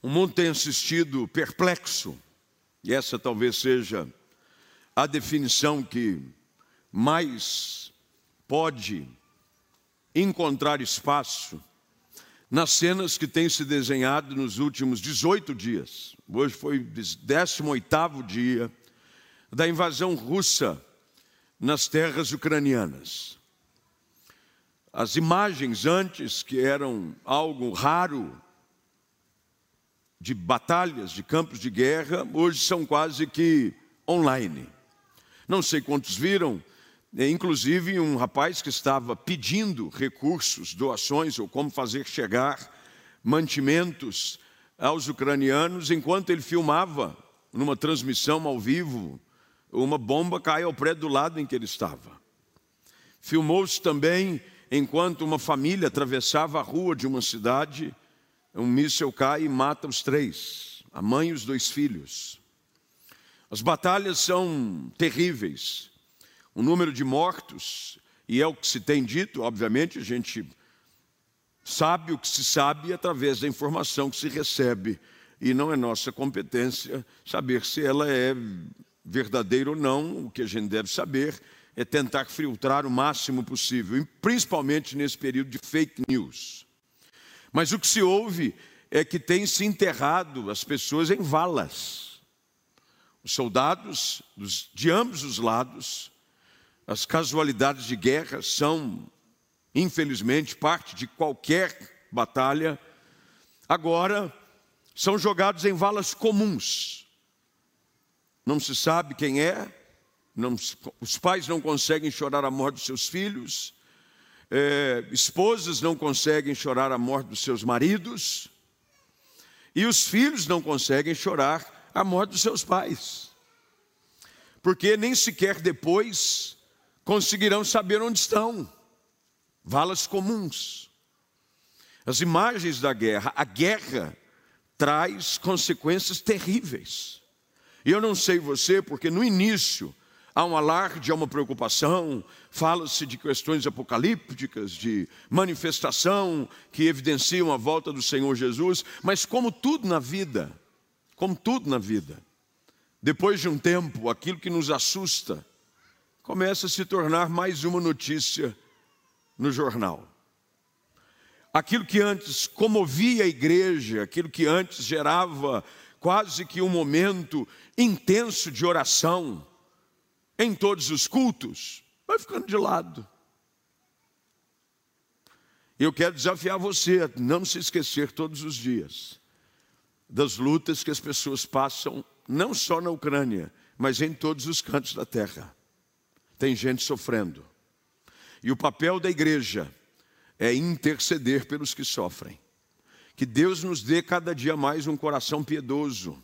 O mundo tem assistido perplexo, e essa talvez seja a definição que mais pode encontrar espaço nas cenas que têm se desenhado nos últimos 18 dias. Hoje foi o 18º dia da invasão russa nas terras ucranianas. As imagens antes, que eram algo raro de batalhas, de campos de guerra, hoje são quase que online. Não sei quantos viram, é, inclusive um rapaz que estava pedindo recursos, doações ou como fazer chegar mantimentos aos ucranianos, enquanto ele filmava numa transmissão ao vivo, uma bomba cai ao prédio do lado em que ele estava. Filmou-se também enquanto uma família atravessava a rua de uma cidade um míssil cai e mata os três, a mãe e os dois filhos. As batalhas são terríveis. O número de mortos, e é o que se tem dito, obviamente, a gente sabe o que se sabe através da informação que se recebe, e não é nossa competência saber se ela é verdadeira ou não. O que a gente deve saber é tentar filtrar o máximo possível, principalmente nesse período de fake news. Mas o que se ouve é que tem se enterrado as pessoas em valas. Os soldados de ambos os lados, as casualidades de guerra são, infelizmente, parte de qualquer batalha. Agora, são jogados em valas comuns. Não se sabe quem é, não, os pais não conseguem chorar a morte dos seus filhos, é, esposas não conseguem chorar a morte dos seus maridos, e os filhos não conseguem chorar a morte dos seus pais, porque nem sequer depois conseguirão saber onde estão. Valas comuns. As imagens da guerra, a guerra traz consequências terríveis. E eu não sei você, porque no início há um alarde, há uma preocupação, fala-se de questões apocalípticas, de manifestação que evidenciam a volta do Senhor Jesus, mas como tudo na vida, como tudo na vida, depois de um tempo, aquilo que nos assusta começa a se tornar mais uma notícia no jornal. Aquilo que antes comovia a igreja, aquilo que antes gerava quase que um momento intenso de oração, em todos os cultos, vai ficando de lado. Eu quero desafiar você a não se esquecer todos os dias das lutas que as pessoas passam, não só na Ucrânia, mas em todos os cantos da terra. Tem gente sofrendo. E o papel da igreja é interceder pelos que sofrem. Que Deus nos dê cada dia mais um coração piedoso.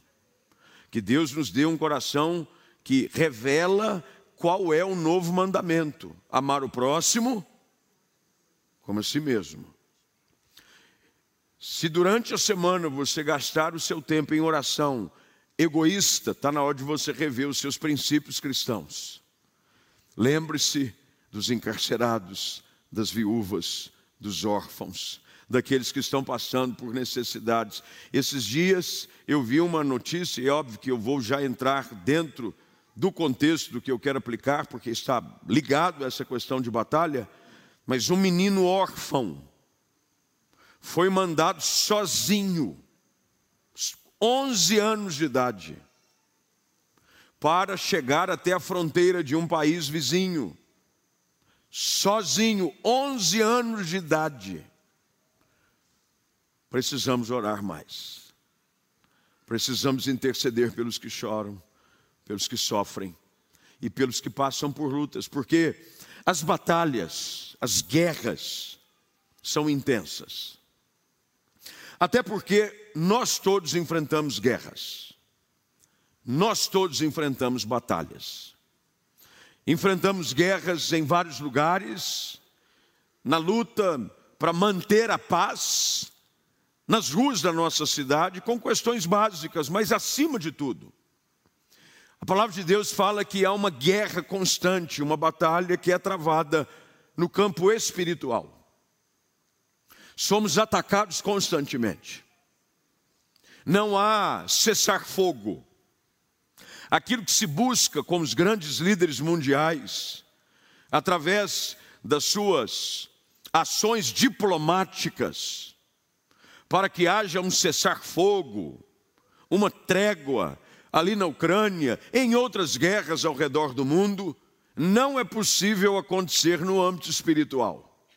Que Deus nos dê um coração que revela qual é o novo mandamento: amar o próximo como a si mesmo. Se durante a semana você gastar o seu tempo em oração egoísta, está na hora de você rever os seus princípios cristãos. Lembre-se dos encarcerados, das viúvas, dos órfãos, daqueles que estão passando por necessidades. Esses dias eu vi uma notícia, e é óbvio que eu vou já entrar dentro do contexto do que eu quero aplicar, porque está ligado a essa questão de batalha, mas um menino órfão foi mandado sozinho, 11 anos de idade, para chegar até a fronteira de um país vizinho. Sozinho, 11 anos de idade. Precisamos orar mais. Precisamos interceder pelos que choram pelos que sofrem e pelos que passam por lutas, porque as batalhas, as guerras são intensas. Até porque nós todos enfrentamos guerras. Nós todos enfrentamos batalhas. Enfrentamos guerras em vários lugares, na luta para manter a paz, nas ruas da nossa cidade, com questões básicas, mas acima de tudo, a palavra de Deus fala que há uma guerra constante, uma batalha que é travada no campo espiritual. Somos atacados constantemente. não há cessar fogo. Aquilo que se busca com os grandes líderes mundiais, através das suas ações diplomáticas, para que haja um cessar-fogo, uma trégua ali na Ucrânia, em outras guerras ao redor do mundo, não é possível acontecer no âmbito espiritual.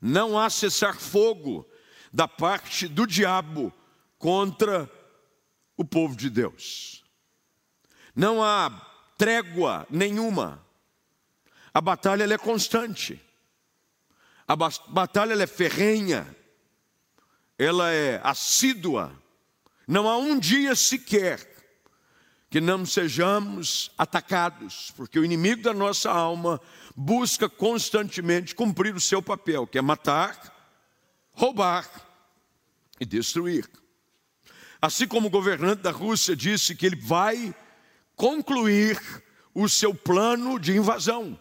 Não há cessar-fogo da parte do diabo contra o povo de Deus. Não há trégua nenhuma. A batalha é constante. A batalha é ferrenha. Ela é assídua. Não há um dia sequer que não sejamos atacados, porque o inimigo da nossa alma busca constantemente cumprir o seu papel, que é matar, roubar e destruir. Assim como o governante da Rússia disse que ele vai concluir o seu plano de invasão.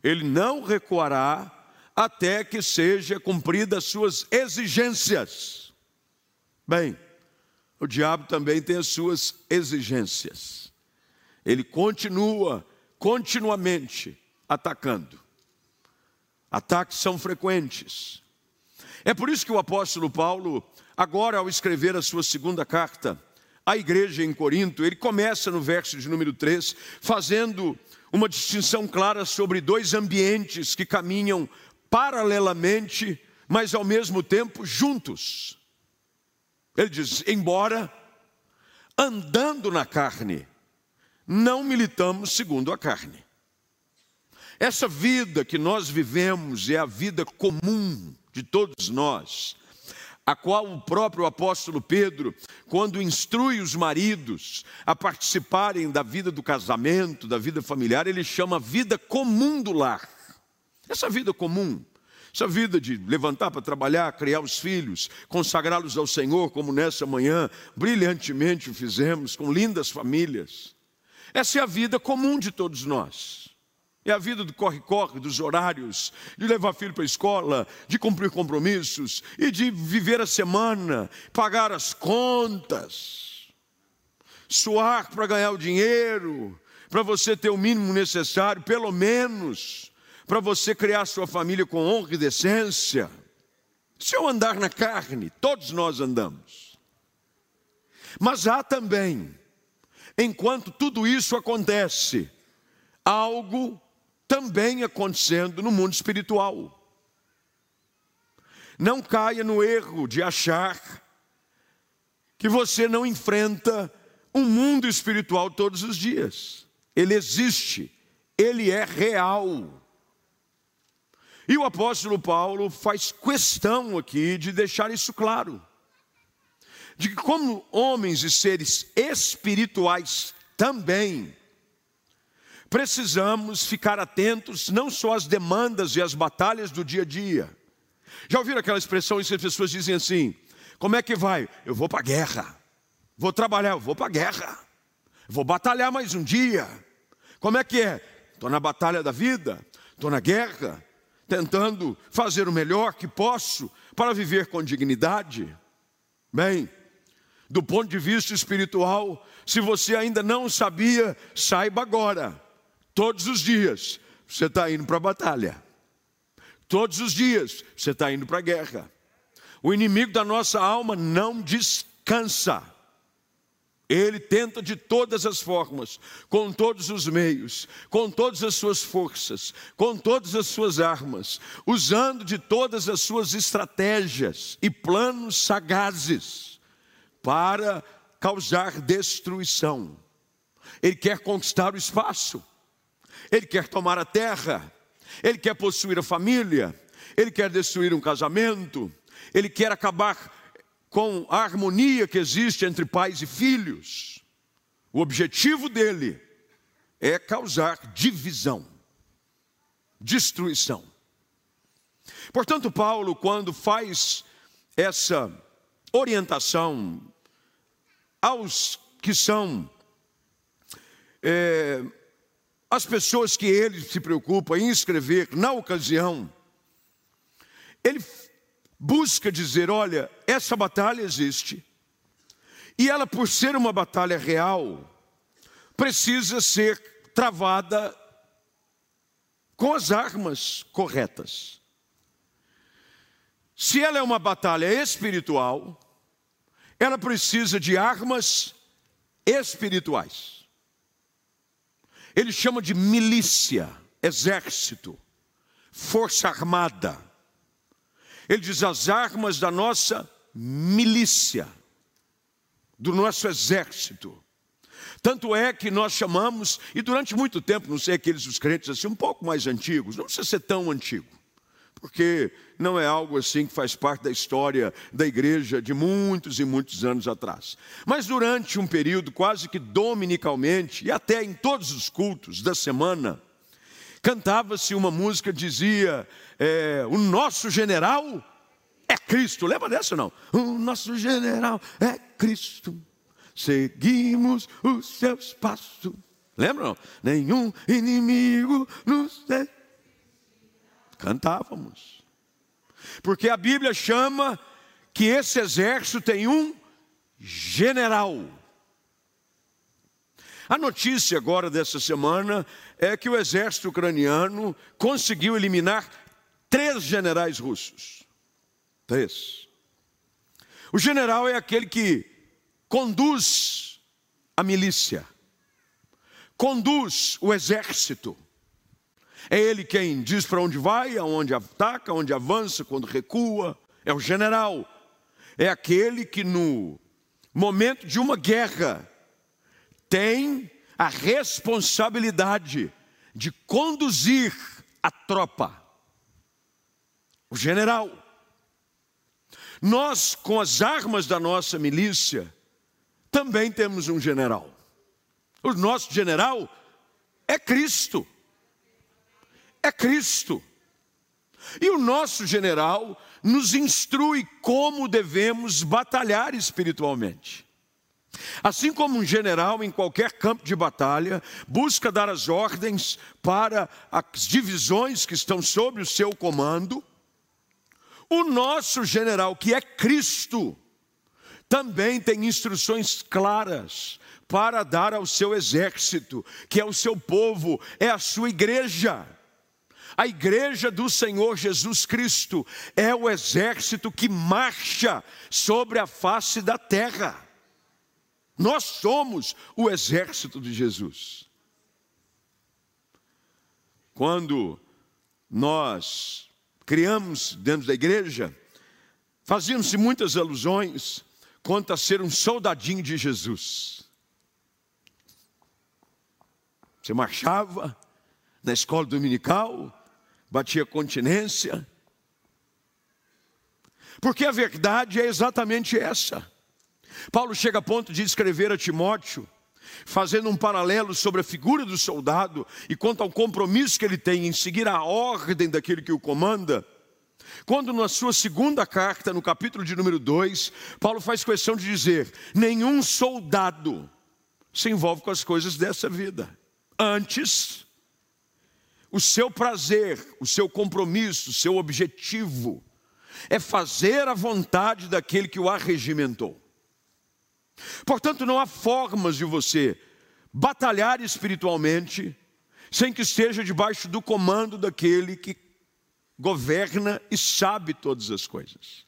Ele não recuará até que seja cumpridas suas exigências. Bem, o diabo também tem as suas exigências. Ele continua continuamente atacando. Ataques são frequentes. É por isso que o apóstolo Paulo, agora ao escrever a sua segunda carta à igreja em Corinto, ele começa no verso de número 3, fazendo uma distinção clara sobre dois ambientes que caminham paralelamente, mas ao mesmo tempo juntos. Ele diz: embora andando na carne, não militamos segundo a carne. Essa vida que nós vivemos é a vida comum de todos nós, a qual o próprio apóstolo Pedro, quando instrui os maridos a participarem da vida do casamento, da vida familiar, ele chama vida comum do lar. Essa vida comum essa vida de levantar para trabalhar, criar os filhos, consagrá-los ao Senhor, como nessa manhã, brilhantemente o fizemos, com lindas famílias. Essa é a vida comum de todos nós. É a vida do corre-corre, dos horários, de levar filho para a escola, de cumprir compromissos e de viver a semana, pagar as contas, suar para ganhar o dinheiro, para você ter o mínimo necessário, pelo menos para você criar sua família com honra e decência. Se eu andar na carne, todos nós andamos. Mas há também, enquanto tudo isso acontece, algo também acontecendo no mundo espiritual. Não caia no erro de achar que você não enfrenta um mundo espiritual todos os dias. Ele existe, ele é real. E o apóstolo Paulo faz questão aqui de deixar isso claro. De que, como homens e seres espirituais também, precisamos ficar atentos não só às demandas e às batalhas do dia a dia. Já ouviram aquela expressão em que as pessoas dizem assim: como é que vai? Eu vou para a guerra. Vou trabalhar, eu vou para a guerra. Vou batalhar mais um dia. Como é que é? Estou na batalha da vida, estou na guerra, tentando fazer o melhor que posso para viver com dignidade. Bem, do ponto de vista espiritual, se você ainda não sabia, saiba agora. Todos os dias você está indo para a batalha. Todos os dias você está indo para a guerra. O inimigo da nossa alma não descansa. Ele tenta de todas as formas, com todos os meios, com todas as suas forças, com todas as suas armas, usando de todas as suas estratégias e planos sagazes para causar destruição. Ele quer conquistar o espaço, ele quer tomar a terra, ele quer possuir a família, ele quer destruir um casamento, ele quer acabar com a harmonia que existe entre pais e filhos. O objetivo dele é causar divisão, destruição. Portanto, Paulo, quando faz essa orientação aos que são é, as pessoas que ele se preocupa em escrever na ocasião, ele busca dizer: olha, essa batalha existe, E ela, por ser uma batalha real, precisa ser travada com as armas corretas. Se ela é uma batalha espiritual, ela precisa de armas espirituais. Ele chama de milícia, exército, força armada. Ele diz as armas da nossa milícia, do nosso exército. Tanto é que nós chamamos, e durante muito tempo, não sei aqueles os crentes assim, um pouco mais antigos, não precisa ser tão antigo, porque não é algo assim que faz parte da história da igreja de muitos e muitos anos atrás. Mas durante um período, quase que dominicalmente, e até em todos os cultos da semana, cantava-se uma música dizia: é, O nosso general é Cristo. Lembra dessa não? O nosso general é Cristo seguimos os seus passos. Lembram? Nenhum inimigo nos. Cantávamos. Porque a Bíblia chama que esse exército tem um general. A notícia agora dessa semana é que o exército ucraniano conseguiu eliminar três generais russos. Três. O general é aquele que conduz a milícia, conduz o exército. É ele quem diz para onde vai, aonde ataca, aonde avança, quando recua. É o general. É aquele que no momento de uma guerra tem a responsabilidade de conduzir a tropa. O general. Nós, com as armas da nossa milícia, também temos um general. O nosso general é Cristo. É Cristo. E o nosso general nos instrui como devemos batalhar espiritualmente. Assim como um general em qualquer campo de batalha busca dar as ordens para as divisões que estão sob o seu comando, o nosso general, que é Cristo, também tem instruções claras para dar ao seu exército, que é o seu povo, é a sua igreja. A igreja do Senhor Jesus Cristo é o exército que marcha sobre a face da terra. Nós somos o exército de Jesus. Quando nós criamos dentro da igreja, fazíamos muitas alusões quanto a ser um soldadinho de Jesus. Você marchava na escola dominical, batia continência, porque a verdade é exatamente essa. Paulo chega a ponto de escrever a Timóteo, fazendo um paralelo sobre a figura do soldado e quanto ao compromisso que ele tem em seguir a ordem daquele que o comanda. Quando na sua segunda carta, no capítulo de número 2, Paulo faz questão de dizer: nenhum soldado se envolve com as coisas dessa vida. Antes, o seu prazer, o seu compromisso, o seu objetivo é fazer a vontade daquele que o arregimentou. Portanto, não há formas de você batalhar espiritualmente sem que esteja debaixo do comando daquele que governa e sabe todas as coisas.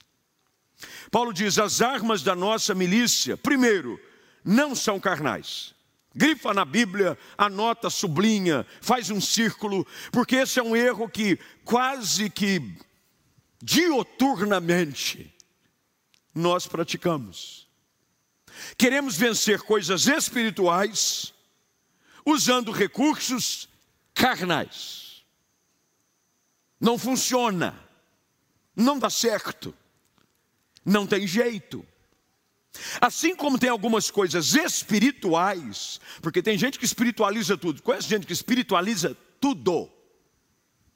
Paulo diz: as armas da nossa milícia, primeiro, não são carnais. Grifa na Bíblia, anota, sublinha, faz um círculo, porque esse é um erro que quase que dioturnamente nós praticamos. Queremos vencer coisas espirituais usando recursos carnais. Não funciona. Não dá certo. Não tem jeito. Assim como tem algumas coisas espirituais, porque tem gente que espiritualiza tudo. Conhece gente que espiritualiza tudo.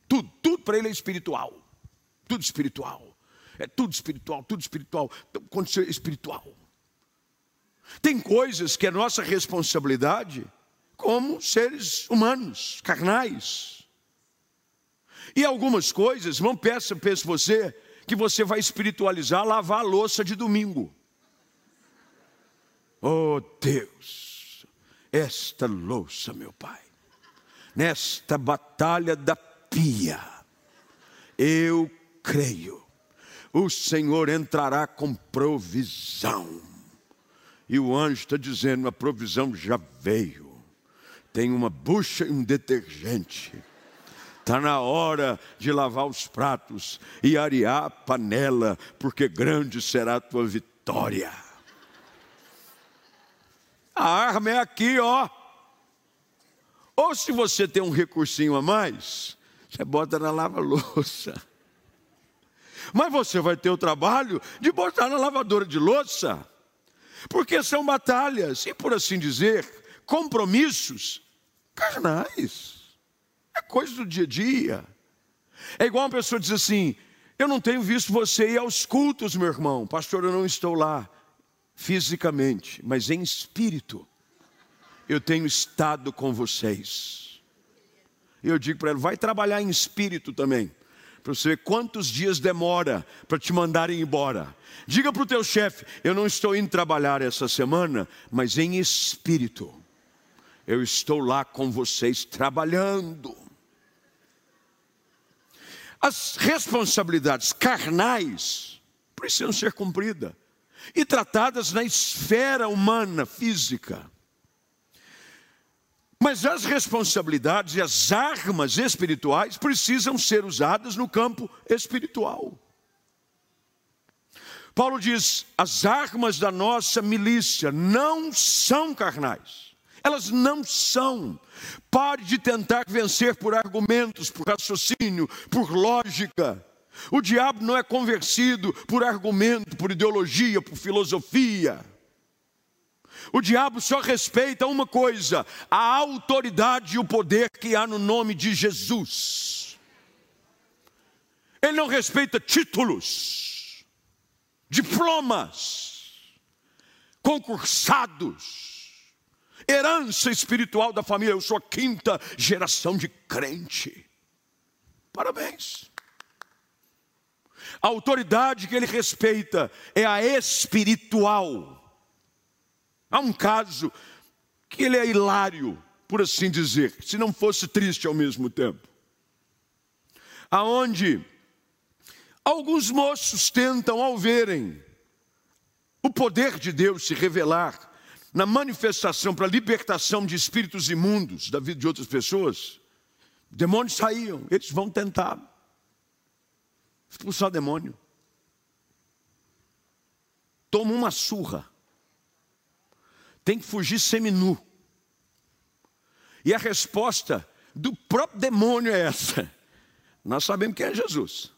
Tudo, tudo para ele é espiritual. Tudo espiritual. É tudo espiritual, tudo espiritual. Aconteceu espiritual. Tem coisas que é nossa responsabilidade como seres humanos, carnais. E algumas coisas, não peça, pensa você, que você vai espiritualizar lavar a louça de domingo. Oh Deus, esta louça, meu Pai, nesta batalha da pia, eu creio, o Senhor entrará com provisão. E o anjo está dizendo: a provisão já veio. Tem uma bucha e um detergente. Está na hora de lavar os pratos e arear a panela, porque grande será a tua vitória. A arma é aqui, ó. Ou se você tem um recursinho a mais, você bota na lava-louça. Mas você vai ter o trabalho de botar na lavadora de louça. Porque são batalhas e, por assim dizer, compromissos carnais. É coisa do dia a dia. É igual uma pessoa diz assim: Eu não tenho visto você ir aos cultos, meu irmão. Pastor, eu não estou lá fisicamente, mas em espírito. Eu tenho estado com vocês. Eu digo para ele: vai trabalhar em espírito também para você ver quantos dias demora para te mandarem embora. Diga para o teu chefe: eu não estou indo trabalhar essa semana, mas em espírito. Eu estou lá com vocês trabalhando. As responsabilidades carnais precisam ser cumpridas e tratadas na esfera humana, física. Mas as responsabilidades e as armas espirituais precisam ser usadas no campo espiritual. Paulo diz: as armas da nossa milícia não são carnais, elas não são. Pare de tentar vencer por argumentos, por raciocínio, por lógica. O diabo não é convencido por argumento, por ideologia, por filosofia. O diabo só respeita uma coisa: a autoridade e o poder que há no nome de Jesus. Ele não respeita títulos, diplomas, concursados, herança espiritual da família. Eu sou a quinta geração de crente. Parabéns. A autoridade que ele respeita é a espiritual. Há um caso que ele é hilário, por assim dizer, se não fosse triste ao mesmo tempo. Aonde alguns moços tentam, ao verem o poder de Deus se revelar na manifestação para a libertação de espíritos imundos da vida de outras pessoas, demônios saíam, eles vão tentar expulsar demônio. Toma uma surra tem que fugir seminu. E a resposta do próprio demônio é essa: nós sabemos quem é Jesus,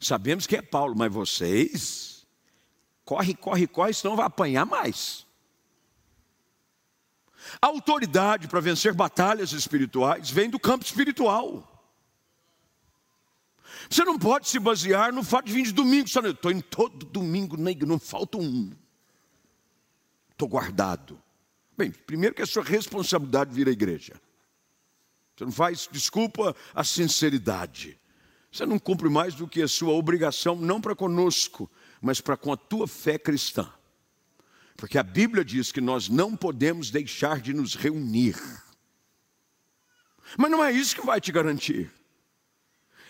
sabemos quem é Paulo, mas vocês, corre, corre, corre, senão vai apanhar mais. A autoridade para vencer batalhas espirituais vem do campo espiritual. Você não pode se basear no fato de vir de domingo, só estou em todo domingo, não falta um estou guardado. Bem, primeiro que é sua responsabilidade vir à igreja. Você não faz, desculpa, a sinceridade. Você não cumpre mais do que a sua obrigação, não para conosco, mas para com a tua fé cristã. Porque a Bíblia diz que nós não podemos deixar de nos reunir. Mas não é isso que vai te garantir.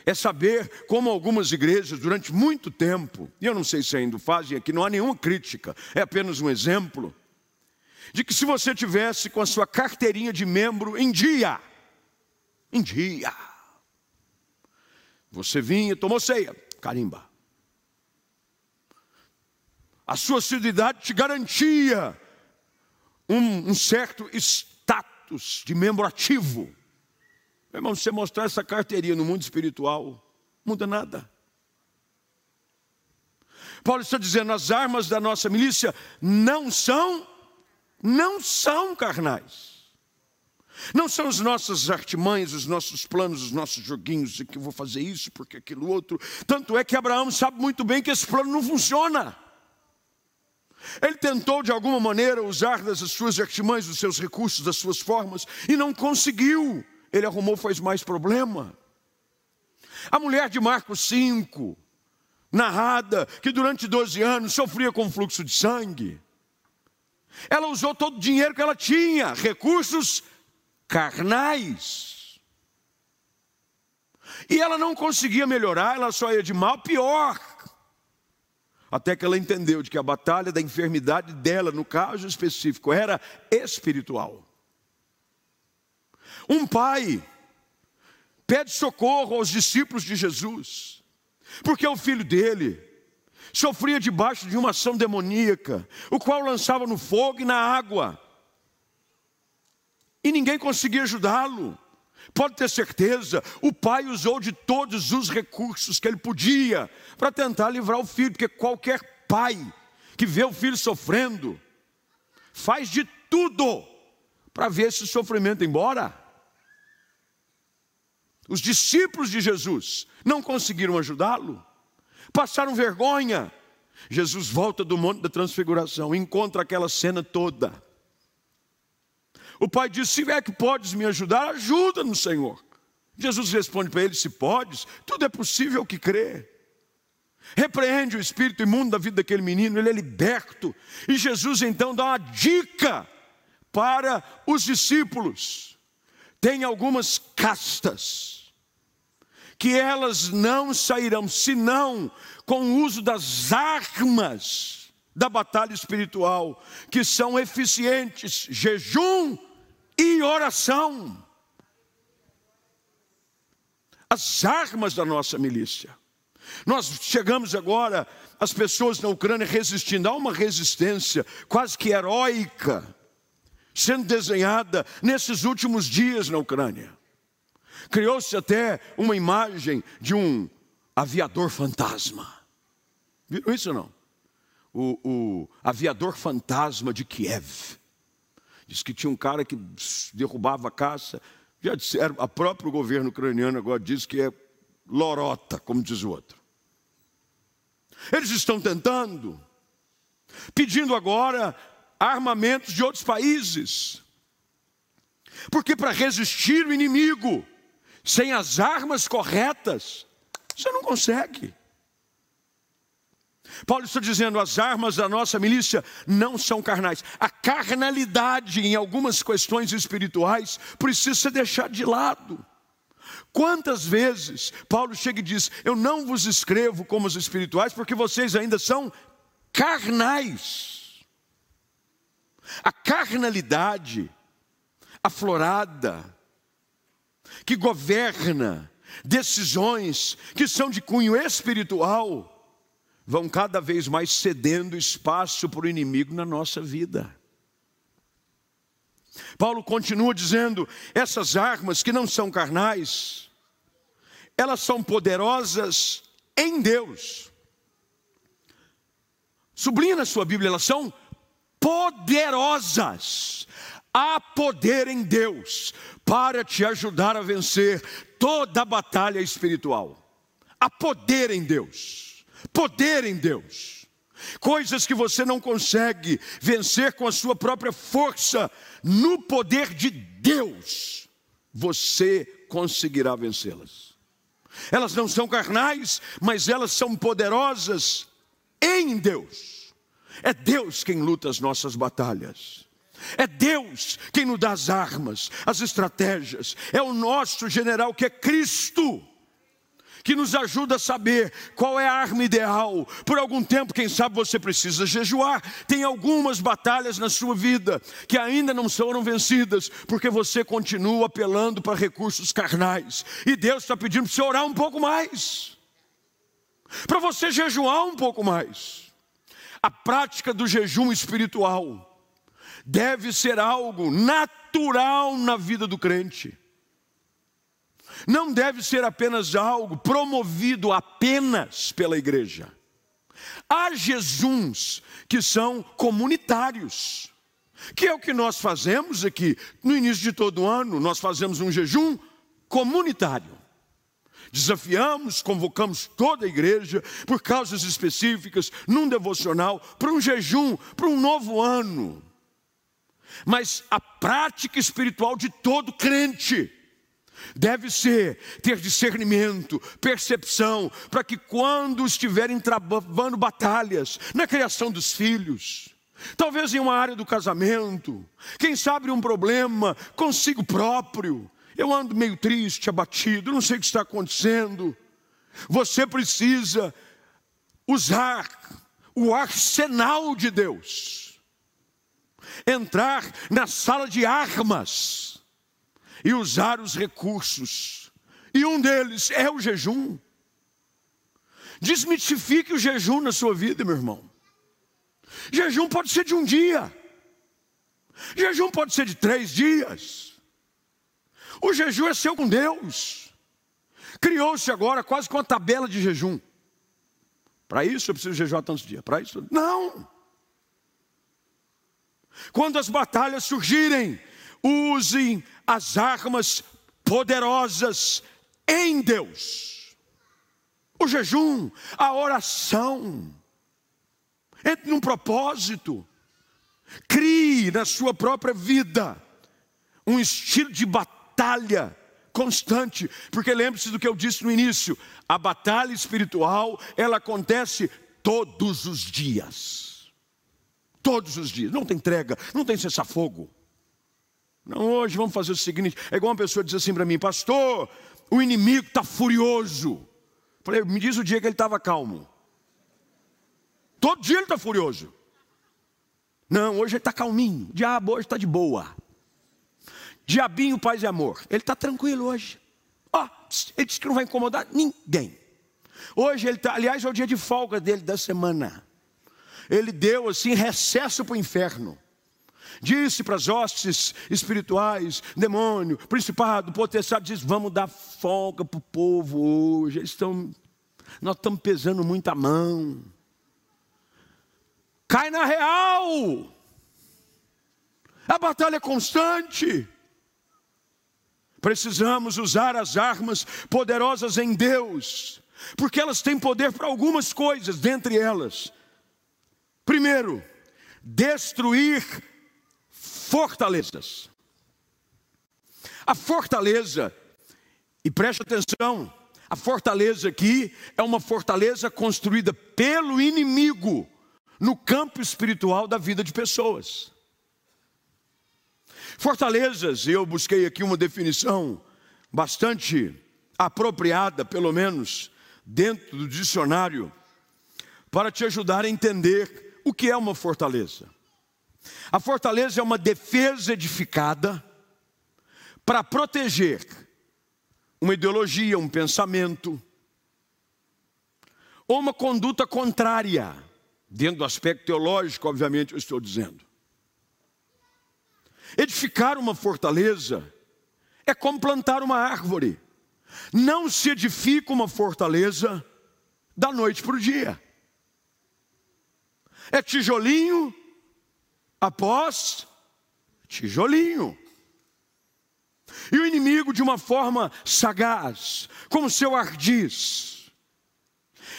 É saber como algumas igrejas, durante muito tempo, e eu não sei se ainda fazem aqui, não há nenhuma crítica, é apenas um exemplo, de que se você tivesse com a sua carteirinha de membro em dia, em dia, você vinha, tomou ceia, carimba. A sua assiduidade te garantia um, um certo status de membro ativo. Meu irmão, você mostrar essa carteirinha no mundo espiritual, muda nada. Paulo está dizendo: as armas da nossa milícia não são não são carnais. Não são as nossas artimanhas, os nossos planos, os nossos joguinhos, de que eu vou fazer isso, porque aquilo outro. Tanto é que Abraão sabe muito bem que esse plano não funciona. Ele tentou de alguma maneira usar das suas artimanhas, dos seus recursos, das suas formas, e não conseguiu. Ele arrumou, faz mais problema. A mulher de Marcos 5, narrada que durante 12 anos sofria com fluxo de sangue. Ela usou todo o dinheiro que ela tinha, recursos carnais. E ela não conseguia melhorar, ela só ia de mal pior. Até que ela entendeu de que a batalha da enfermidade dela, no caso específico, era espiritual. Um pai pede socorro aos discípulos de Jesus, porque o filho dele sofria debaixo de uma ação demoníaca, o qual lançava no fogo e na água, e ninguém conseguia ajudá-lo. Pode ter certeza, o pai usou de todos os recursos que ele podia para tentar livrar o filho, porque qualquer pai que vê o filho sofrendo faz de tudo para ver esse sofrimento embora. Os discípulos de Jesus não conseguiram ajudá-lo, passaram vergonha. Jesus volta do Monte da Transfiguração, encontra aquela cena toda. O pai diz: Se é que podes me ajudar, ajuda-nos, Senhor. Jesus responde para ele: Se podes, tudo é possível que crê. Repreende o espírito imundo da vida daquele menino, ele é liberto. E Jesus então dá uma dica para os discípulos. Tem algumas castas que elas não sairão senão com o uso das armas da batalha espiritual, que são eficientes, jejum e oração. As armas da nossa milícia. Nós chegamos agora, as pessoas na Ucrânia resistindo, há uma resistência quase que heróica, sendo desenhada nesses últimos dias na Ucrânia. Criou-se até uma imagem de um aviador fantasma. Viram isso não? O, o aviador fantasma de Kiev. Diz que tinha um cara que derrubava a caça. Já disseram, a próprio governo ucraniano agora diz que é lorota, como diz o outro. Eles estão tentando, pedindo agora armamentos de outros países. Porque para resistir o inimigo, sem as armas corretas, você não consegue. Paulo está dizendo: as armas da nossa milícia não são carnais. A carnalidade em algumas questões espirituais precisa ser deixada de lado. Quantas vezes Paulo chega e diz: Eu não vos escrevo como os espirituais, porque vocês ainda são carnais. A carnalidade aflorada, que governa decisões que são de cunho espiritual, vão cada vez mais cedendo espaço para o inimigo na nossa vida. Paulo continua dizendo: essas armas que não são carnais, elas são poderosas em Deus. Sublinha na sua Bíblia, elas são poderosas há poder em Deus para te ajudar a vencer toda a batalha espiritual. Há poder em Deus, poder em Deus. Coisas que você não consegue vencer com a sua própria força, no poder de Deus, você conseguirá vencê-las. Elas não são carnais, mas elas são poderosas em Deus. É Deus quem luta as nossas batalhas. É Deus quem nos dá as armas, as estratégias. É o nosso general que é Cristo, que nos ajuda a saber qual é a arma ideal. Por algum tempo, quem sabe você precisa jejuar. Tem algumas batalhas na sua vida que ainda não foram vencidas, porque você continua apelando para recursos carnais. E Deus está pedindo para você orar um pouco mais, para você jejuar um pouco mais. A prática do jejum espiritual deve ser algo natural na vida do crente. Não deve ser apenas algo promovido apenas pela igreja. Há jejuns que são comunitários, que é o que nós fazemos aqui. No início de todo ano, nós fazemos um jejum comunitário. Desafiamos, convocamos toda a igreja por causas específicas, num devocional, para um jejum, para um novo ano mas a prática espiritual de todo crente deve ser ter discernimento, percepção, para que quando estiverem travando batalhas na criação dos filhos, talvez em uma área do casamento, quem sabe um problema consigo próprio. Eu ando meio triste, abatido, não sei o que está acontecendo. Você precisa usar o arsenal de Deus, entrar na sala de armas e usar os recursos. E um deles é o jejum. Desmitifique o jejum na sua vida, meu irmão. Jejum pode ser de um dia, jejum pode ser de três dias. O jejum é seu com Deus. Criou-se agora quase com uma tabela de jejum. Para isso eu preciso jejuar tantos dias. Para isso, não. Quando as batalhas surgirem, usem as armas poderosas em Deus. O jejum, a oração. Entre num propósito. Crie na sua própria vida um estilo de batalha constante, porque lembre-se do que eu disse no início: a batalha espiritual, ela acontece todos os dias. Todos os dias, não tem entrega, não tem cessar-fogo. Não, hoje vamos fazer o seguinte: é igual uma pessoa diz assim para mim, pastor, o inimigo está furioso. Falei, me diz o dia que ele estava calmo. Todo dia ele está furioso. Não, hoje ele está calminho. Diabo hoje está de boa. Diabinho, paz e amor. Ele está tranquilo hoje. Ó, oh, ele disse que não vai incomodar ninguém. Hoje ele está, aliás, é o dia de folga dele da semana. Ele deu assim recesso para o inferno. Disse para as hostes espirituais, demônio, principado, potestade, diz: vamos dar folga para o povo hoje. Eles estão, nós estamos pesando muito a mão. Cai na real. A batalha é constante. Precisamos usar as armas poderosas em Deus, porque elas têm poder para algumas coisas, dentre elas. Primeiro, destruir fortalezas. A fortaleza, e preste atenção, a fortaleza aqui é uma fortaleza construída pelo inimigo no campo espiritual da vida de pessoas. Fortalezas, eu busquei aqui uma definição bastante apropriada, pelo menos dentro do dicionário, para te ajudar a entender o que é uma fortaleza. A fortaleza é uma defesa edificada para proteger uma ideologia, um pensamento, ou uma conduta contrária, dentro do aspecto teológico, obviamente, eu estou dizendo. Edificar uma fortaleza é como plantar uma árvore. Não se edifica uma fortaleza da noite para o dia. É tijolinho após tijolinho. E o inimigo, de uma forma sagaz, como seu ardiz,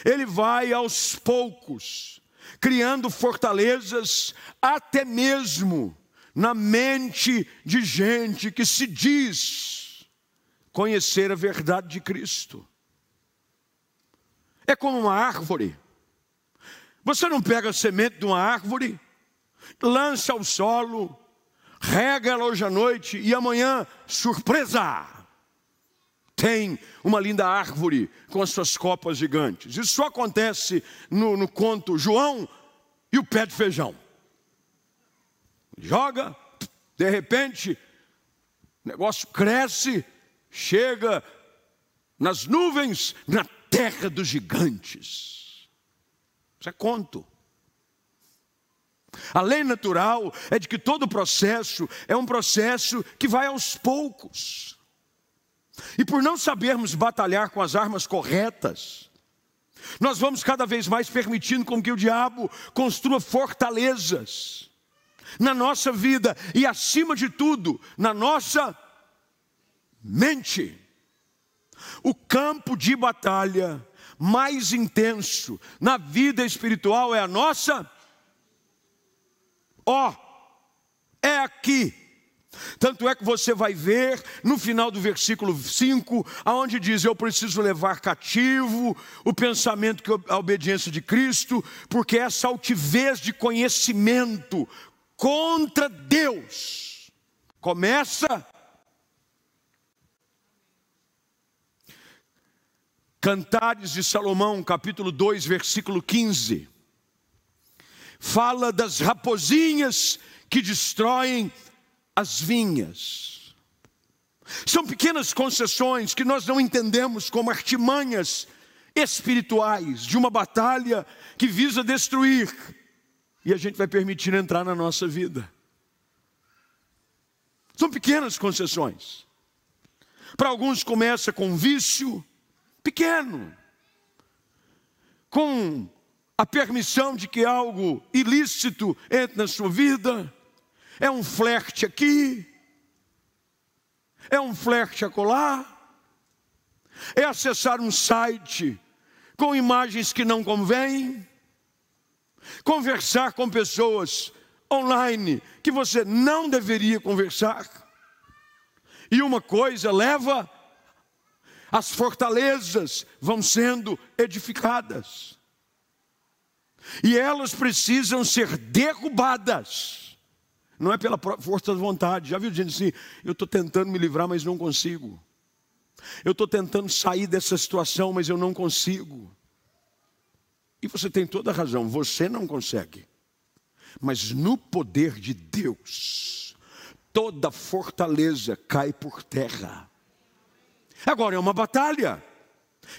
ele vai aos poucos, criando fortalezas, até mesmo na mente de gente que se diz conhecer a verdade de Cristo. É como uma árvore. Você não pega a semente de uma árvore, lança ao solo, rega ela hoje à noite e amanhã, surpresa! Tem uma linda árvore com as suas copas gigantes. Isso só acontece no, no conto João e o pé de feijão joga, de repente, o negócio cresce, chega nas nuvens, na terra dos gigantes. Isso é conto. A lei natural é de que todo processo é um processo que vai aos poucos. E por não sabermos batalhar com as armas corretas, nós vamos cada vez mais permitindo com que o diabo construa fortalezas na nossa vida e, acima de tudo, na nossa mente. O campo de batalha mais intenso na vida espiritual é a nossa. Ó, oh, é aqui Tanto é que você vai ver no final do versículo 5, aonde diz: Eu preciso levar cativo o pensamento que a obediência de Cristo, porque essa altivez de conhecimento contra Deus começa. Cantares de Salomão, capítulo 2, versículo 15, fala das raposinhas que destroem as vinhas. São pequenas concessões que nós não entendemos como artimanhas espirituais de uma batalha que visa destruir, e a gente vai permitir entrar na nossa vida. São pequenas concessões. Para alguns começa com vício pequeno, com a permissão de que algo ilícito entre na sua vida é um flerte aqui, é um flerte acolá, é acessar um site com imagens que não convêm, conversar com pessoas online que você não deveria conversar. E uma coisa leva, as fortalezas vão sendo edificadas. E elas precisam ser derrubadas não é pela força da vontade. Já viu gente assim, eu estou tentando me livrar, mas não consigo. Eu estou tentando sair dessa situação, mas eu não consigo. E você tem toda a razão, você não consegue. Mas no poder de Deus, toda fortaleza cai por terra. Agora é uma batalha.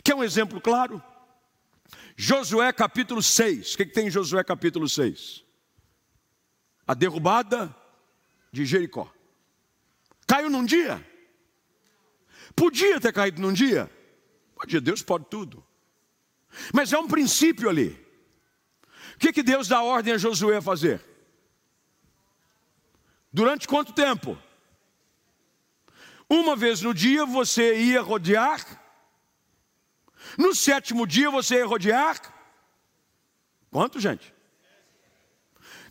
Quer um exemplo claro? Josué capítulo 6. O que, que tem em Josué capítulo 6? a derrubada de Jericó. Caiu num dia? Podia ter caído num dia? Podia, Deus pode tudo. Mas é um princípio ali. O que, que Deus dá ordem a Josué a fazer? Durante quanto tempo? Uma vez no dia você ia rodear. No sétimo dia você ia rodear. Quanto, gente?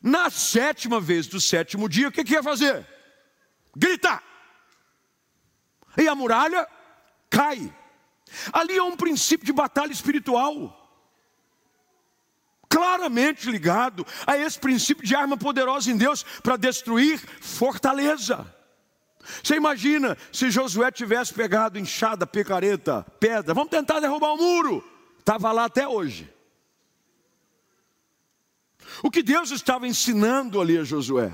Na sétima vez do sétimo dia, o que, que ia fazer? Gritar. E a muralha cai. Ali é um princípio de batalha espiritual. Claramente ligado a esse princípio de arma poderosa em Deus para destruir fortaleza. Você imagina se Josué tivesse pegado enxada, picareta, pedra, vamos tentar derrubar o muro. Estava lá até hoje. O que Deus estava ensinando ali a Josué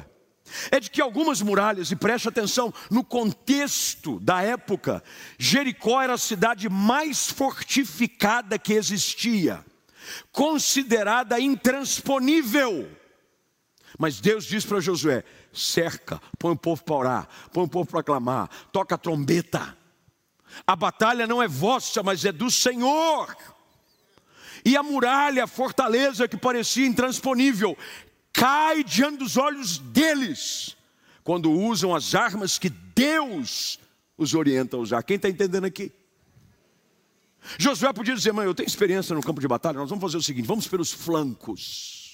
é de que algumas muralhas, e preste atenção, no contexto da época, Jericó era a cidade mais fortificada que existia, considerada intransponível. Mas Deus diz para Josué: cerca, põe o povo para orar, põe o povo para clamar, toca a trombeta. A batalha não é vossa, mas é do Senhor. E a muralha, a fortaleza que parecia intransponível, cai diante dos olhos deles, quando usam as armas que Deus os orienta a usar. Quem está entendendo aqui? Josué podia dizer, mãe, eu tenho experiência no campo de batalha, nós vamos fazer o seguinte: vamos pelos flancos,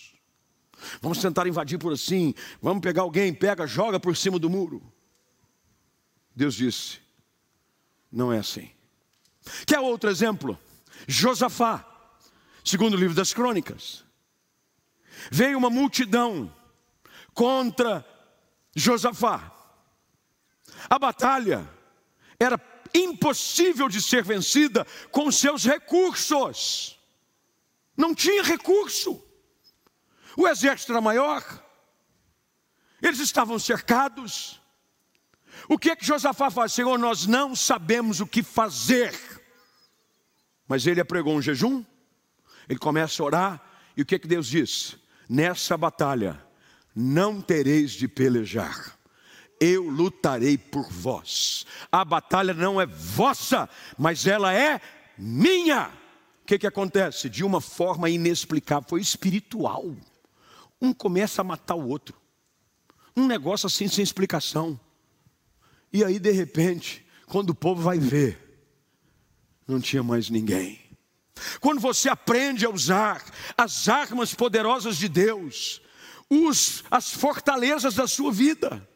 vamos tentar invadir por assim, vamos pegar alguém, pega, joga por cima do muro. Deus disse, não é assim. Quer outro exemplo? Josafá. Segundo o livro das crônicas. Veio uma multidão contra Josafá. A batalha era impossível de ser vencida com seus recursos. Não tinha recurso. O exército era maior. Eles estavam cercados. O que é que Josafá faz? Senhor, nós não sabemos o que fazer. Mas ele apregou um jejum, ele começa a orar, e o que, que Deus diz? Nessa batalha, não tereis de pelejar, eu lutarei por vós. A batalha não é vossa, mas ela é minha. O que, que acontece? De uma forma inexplicável, foi espiritual. Um começa a matar o outro, um negócio assim sem explicação. E aí, de repente, quando o povo vai ver, não tinha mais ninguém. Quando você aprende a usar as armas poderosas de Deus, os, as fortalezas da sua vida,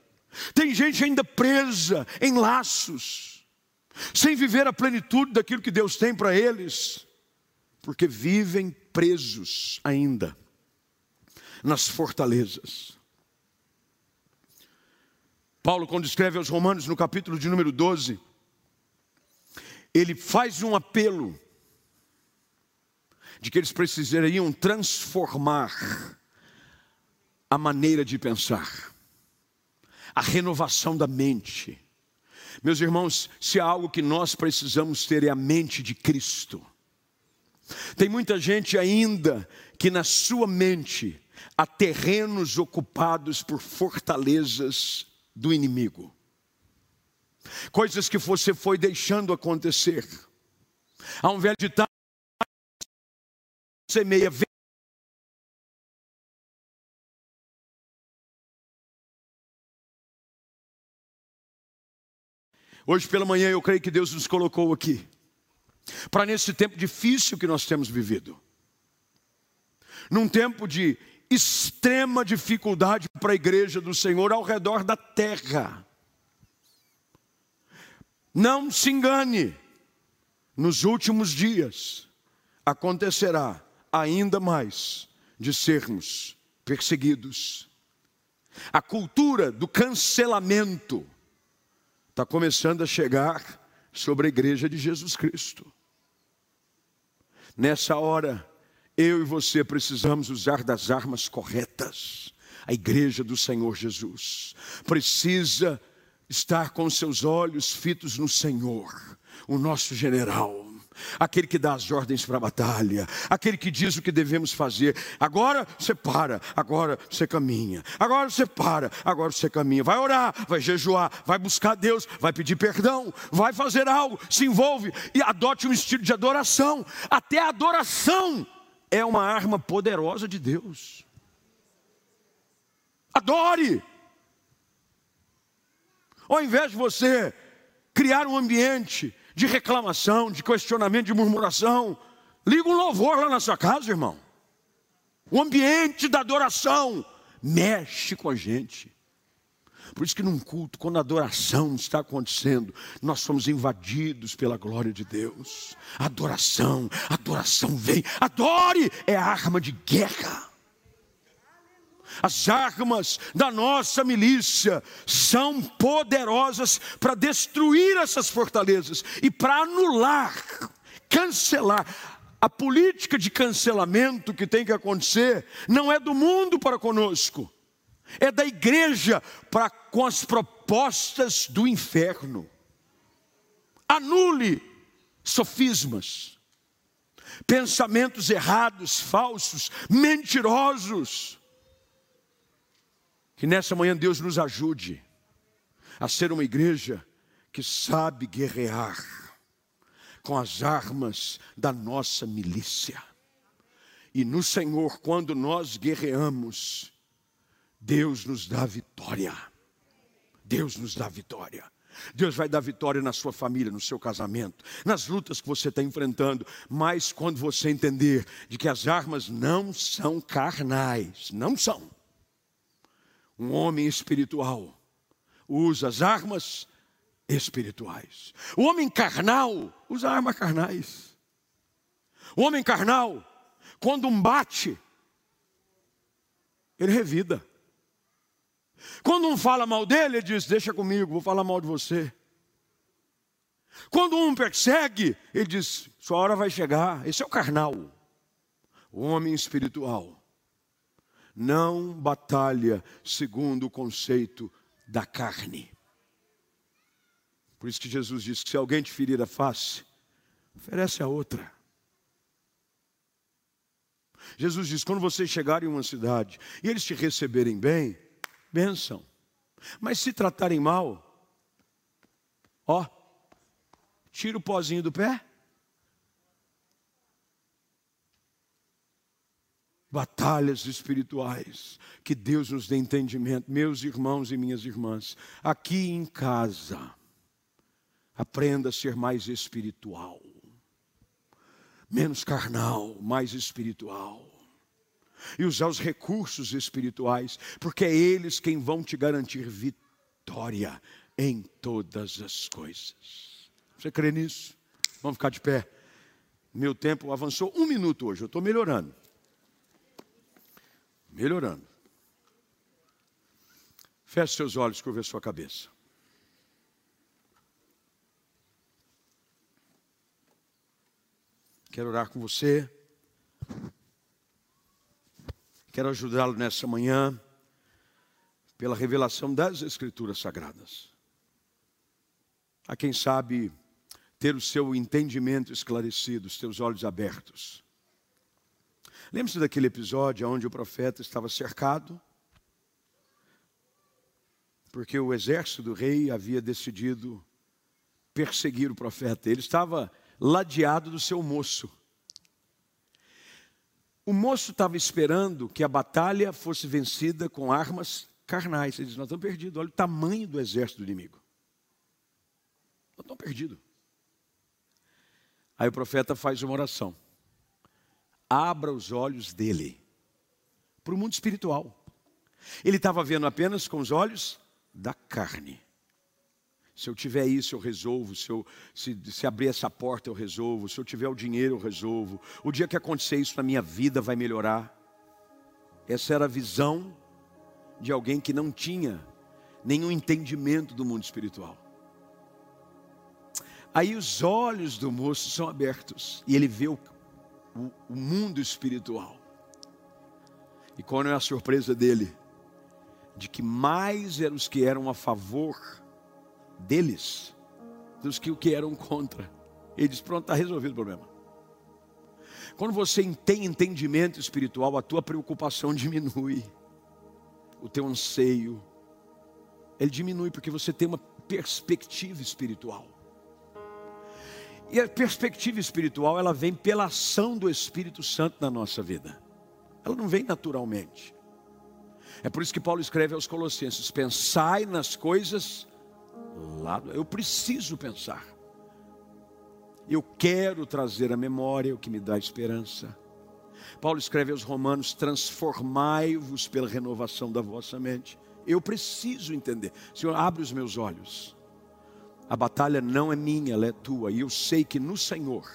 Tem gente ainda presa em laços, sem viver a plenitude daquilo que Deus tem para eles, porque vivem presos ainda nas fortalezas. Paulo, quando escreve aos Romanos, no capítulo de número 12, ele faz um apelo de que eles precisariam transformar a maneira de pensar, a renovação da mente. Meus irmãos, se há algo que nós precisamos ter é a mente de Cristo. Tem muita gente ainda que na sua mente há terrenos ocupados por fortalezas do inimigo. Coisas que você foi deixando acontecer. Ao invés de estar semeia Hoje pela manhã eu creio que Deus nos colocou aqui para nesse tempo difícil que nós temos vivido. Num tempo de extrema dificuldade para a igreja do Senhor ao redor da terra. Não se engane, nos últimos dias acontecerá ainda mais de sermos perseguidos. A cultura do cancelamento está começando a chegar sobre a igreja de Jesus Cristo. Nessa hora, eu e você precisamos usar das armas corretas. A igreja do Senhor Jesus precisa estar com seus olhos fitos no Senhor, o nosso general, aquele que dá as ordens para a batalha, aquele que diz o que devemos fazer. Agora você para, agora você caminha, agora você para, agora você caminha. Vai orar, vai jejuar, vai buscar Deus, vai pedir perdão, vai fazer algo, se envolve e adote um estilo de adoração. Até a adoração é uma arma poderosa de Deus. Adore. Ao invés de você criar um ambiente de reclamação, de questionamento, de murmuração, liga um louvor lá na sua casa, irmão. O ambiente da adoração mexe com a gente. Por isso que num culto, quando a adoração está acontecendo, nós somos invadidos pela glória de Deus. Adoração, adoração vem. Adore é arma de guerra. As armas da nossa milícia são poderosas para destruir essas fortalezas e para anular, cancelar. A política de cancelamento que tem que acontecer não é do mundo para conosco, é da igreja para com as propostas do inferno. Anule sofismas, pensamentos errados, falsos, mentirosos. Que nessa manhã Deus nos ajude a ser uma igreja que sabe guerrear com as armas da nossa milícia. E no Senhor, quando nós guerreamos, Deus nos dá vitória. Deus nos dá vitória. Deus vai dar vitória na sua família, no seu casamento, nas lutas que você está enfrentando, mas quando você entender de que as armas não são carnais, não são. Um homem espiritual usa as armas espirituais. O homem carnal usa armas carnais. O homem carnal, quando um bate, ele revida. Quando um fala mal dele, ele diz: Deixa comigo, vou falar mal de você. Quando um persegue, ele diz: Sua hora vai chegar. Esse é o carnal. O homem espiritual não batalha segundo o conceito da carne. Por isso que Jesus disse que se alguém te ferir a face, oferece a outra. Jesus diz: quando vocês chegarem em uma cidade e eles te receberem bem, benção. Mas se tratarem mal, ó, tira o pozinho do pé. Batalhas espirituais, que Deus nos dê entendimento, meus irmãos e minhas irmãs, aqui em casa, aprenda a ser mais espiritual, menos carnal, mais espiritual e usar os recursos espirituais, porque é eles quem vão te garantir vitória em todas as coisas. Você crê nisso? Vamos ficar de pé. Meu tempo avançou um minuto hoje, eu estou melhorando. Melhorando. Feche seus olhos, curva sua cabeça. Quero orar com você. Quero ajudá-lo nessa manhã pela revelação das Escrituras Sagradas. A quem sabe ter o seu entendimento esclarecido, os seus olhos abertos. Lembre-se daquele episódio onde o profeta estava cercado, porque o exército do rei havia decidido perseguir o profeta. Ele estava ladeado do seu moço. O moço estava esperando que a batalha fosse vencida com armas carnais. Ele disse: Nós estamos perdidos. Olha o tamanho do exército do inimigo. Nós estamos perdidos. Aí o profeta faz uma oração. Abra os olhos dele para o mundo espiritual. Ele estava vendo apenas com os olhos da carne. Se eu tiver isso, eu resolvo. Se, eu, se, se abrir essa porta, eu resolvo. Se eu tiver o dinheiro, eu resolvo. O dia que acontecer isso na minha vida, vai melhorar. Essa era a visão de alguém que não tinha nenhum entendimento do mundo espiritual. Aí os olhos do moço são abertos e ele vê o, o, o mundo espiritual. E qual é a surpresa dele? De que mais eram os que eram a favor deles dos que o que eram contra. Ele diz: Pronto, está resolvido o problema. Quando você tem entendimento espiritual, a tua preocupação diminui, o teu anseio, ele diminui porque você tem uma perspectiva espiritual. E a perspectiva espiritual, ela vem pela ação do Espírito Santo na nossa vida. Ela não vem naturalmente. É por isso que Paulo escreve aos Colossenses: pensai nas coisas lado. Eu preciso pensar. Eu quero trazer à memória o que me dá esperança. Paulo escreve aos Romanos: transformai-vos pela renovação da vossa mente. Eu preciso entender. Senhor, abre os meus olhos. A batalha não é minha, ela é tua. E eu sei que no Senhor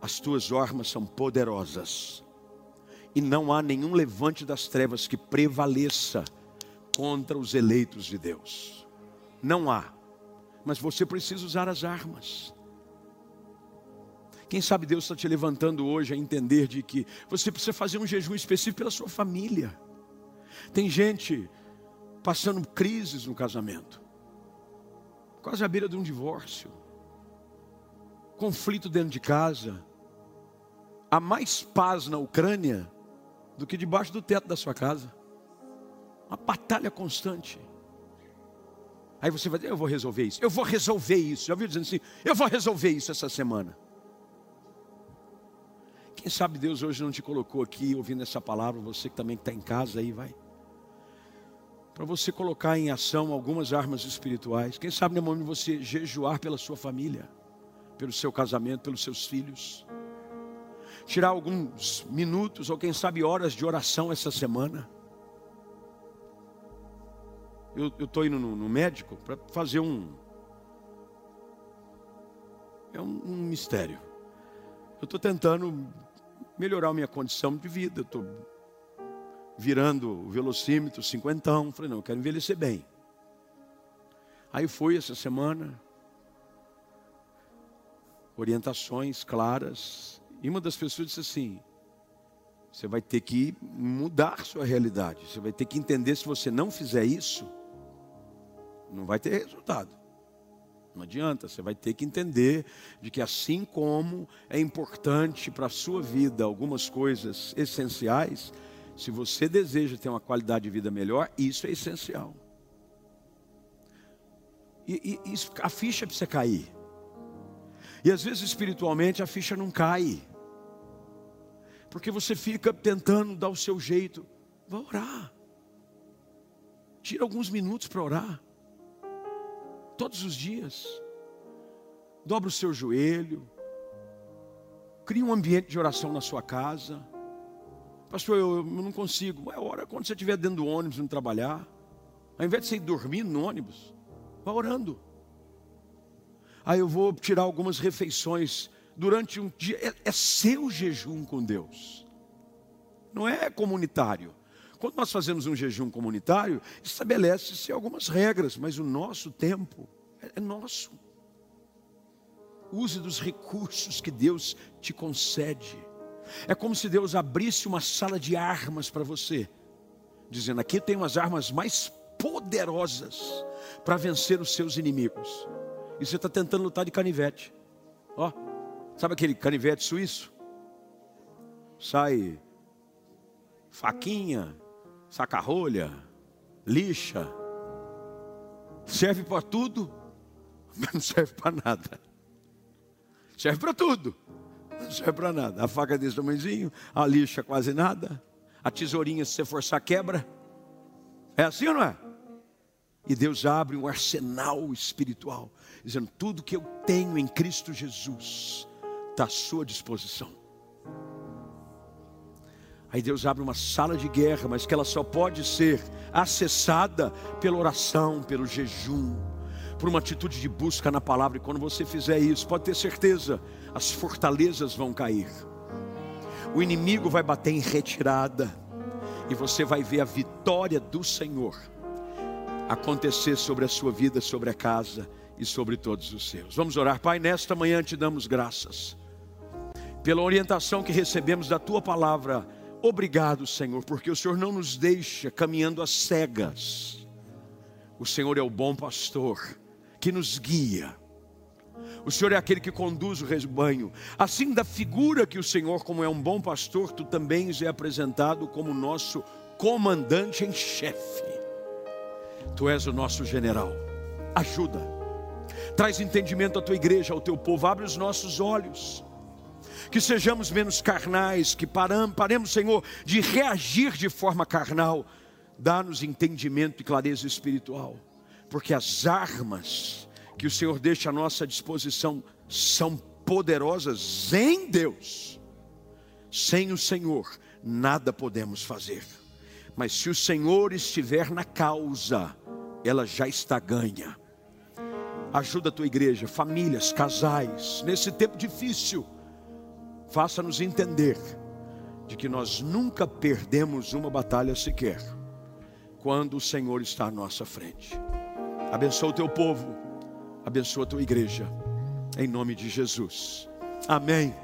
as tuas armas são poderosas. E não há nenhum levante das trevas que prevaleça contra os eleitos de Deus. Não há. Mas você precisa usar as armas. Quem sabe Deus está te levantando hoje a entender de que você precisa fazer um jejum específico pela sua família. Tem gente passando crises no casamento, quase à beira de um divórcio, conflito dentro de casa. Há mais paz na Ucrânia do que debaixo do teto da sua casa. Uma batalha constante. Aí você vai dizer, eu vou resolver isso, eu vou resolver isso. Já ouviu dizendo assim, eu vou resolver isso essa semana. Quem sabe Deus hoje não te colocou aqui ouvindo essa palavra, você que também está em casa aí, vai. Para você colocar em ação algumas armas espirituais. Quem sabe no momento você jejuar pela sua família, pelo seu casamento, pelos seus filhos. Tirar alguns minutos ou quem sabe horas de oração essa semana eu estou indo no, no médico para fazer um. É um, um mistério. Eu estou tentando melhorar minha condição de vida. Estou virando o velocímetro, cinquentão. Falei, não, eu quero envelhecer bem. Aí fui essa semana, orientações claras. E uma das pessoas disse assim: você vai ter que mudar sua realidade. Você vai ter que entender se você não fizer isso, não vai ter resultado. Não adianta, você vai ter que entender de que assim como é importante para a sua vida algumas coisas essenciais, se você deseja ter uma qualidade de vida melhor, isso é essencial. E, e, a ficha precisa cair. E às vezes espiritualmente a ficha não cai. Porque você fica tentando dar o seu jeito. Vá orar. Tira alguns minutos para orar todos os dias. Dobra o seu joelho. Crie um ambiente de oração na sua casa. Pastor, eu, eu não consigo. É hora quando você estiver dentro do ônibus, não trabalhar. Ao invés de você ir dormindo no ônibus, vá orando. Aí eu vou tirar algumas refeições durante um dia. É, é seu jejum com Deus, não é comunitário. Quando nós fazemos um jejum comunitário, estabelece-se algumas regras, mas o nosso tempo é, é nosso. Use dos recursos que Deus te concede. É como se Deus abrisse uma sala de armas para você, dizendo: aqui tem umas armas mais poderosas para vencer os seus inimigos. E você está tentando lutar de canivete. Ó, sabe aquele canivete suíço? Sai faquinha, saca-rolha, lixa. Serve para tudo, mas não serve para nada. Serve para tudo, não serve para nada. A faca desse tamanhozinho, a lixa quase nada, a tesourinha, se você forçar, quebra. É assim ou não é? E Deus abre um arsenal espiritual, dizendo: tudo que eu tenho em Cristo Jesus está à sua disposição. Aí Deus abre uma sala de guerra, mas que ela só pode ser acessada pela oração, pelo jejum, por uma atitude de busca na palavra. E quando você fizer isso, pode ter certeza, as fortalezas vão cair. O inimigo vai bater em retirada e você vai ver a vitória do Senhor acontecer sobre a sua vida, sobre a casa e sobre todos os seus. Vamos orar, Pai, nesta manhã te damos graças pela orientação que recebemos da tua palavra Obrigado, Senhor, porque o Senhor não nos deixa caminhando às cegas. O Senhor é o bom pastor que nos guia. O Senhor é aquele que conduz o rebanho. Assim, da figura que o Senhor, como é um bom pastor, tu também é apresentado como nosso comandante em chefe. Tu és o nosso general. Ajuda. Traz entendimento à tua igreja, ao teu povo. Abre os nossos olhos que sejamos menos carnais, que paramos, paremos, Senhor, de reagir de forma carnal. Dá-nos entendimento e clareza espiritual, porque as armas que o Senhor deixa à nossa disposição são poderosas em Deus. Sem o Senhor, nada podemos fazer. Mas se o Senhor estiver na causa, ela já está ganha. Ajuda a tua igreja, famílias, casais, nesse tempo difícil faça-nos entender de que nós nunca perdemos uma batalha sequer, quando o Senhor está à nossa frente. Abençoa o teu povo, abençoa a tua igreja, em nome de Jesus. Amém.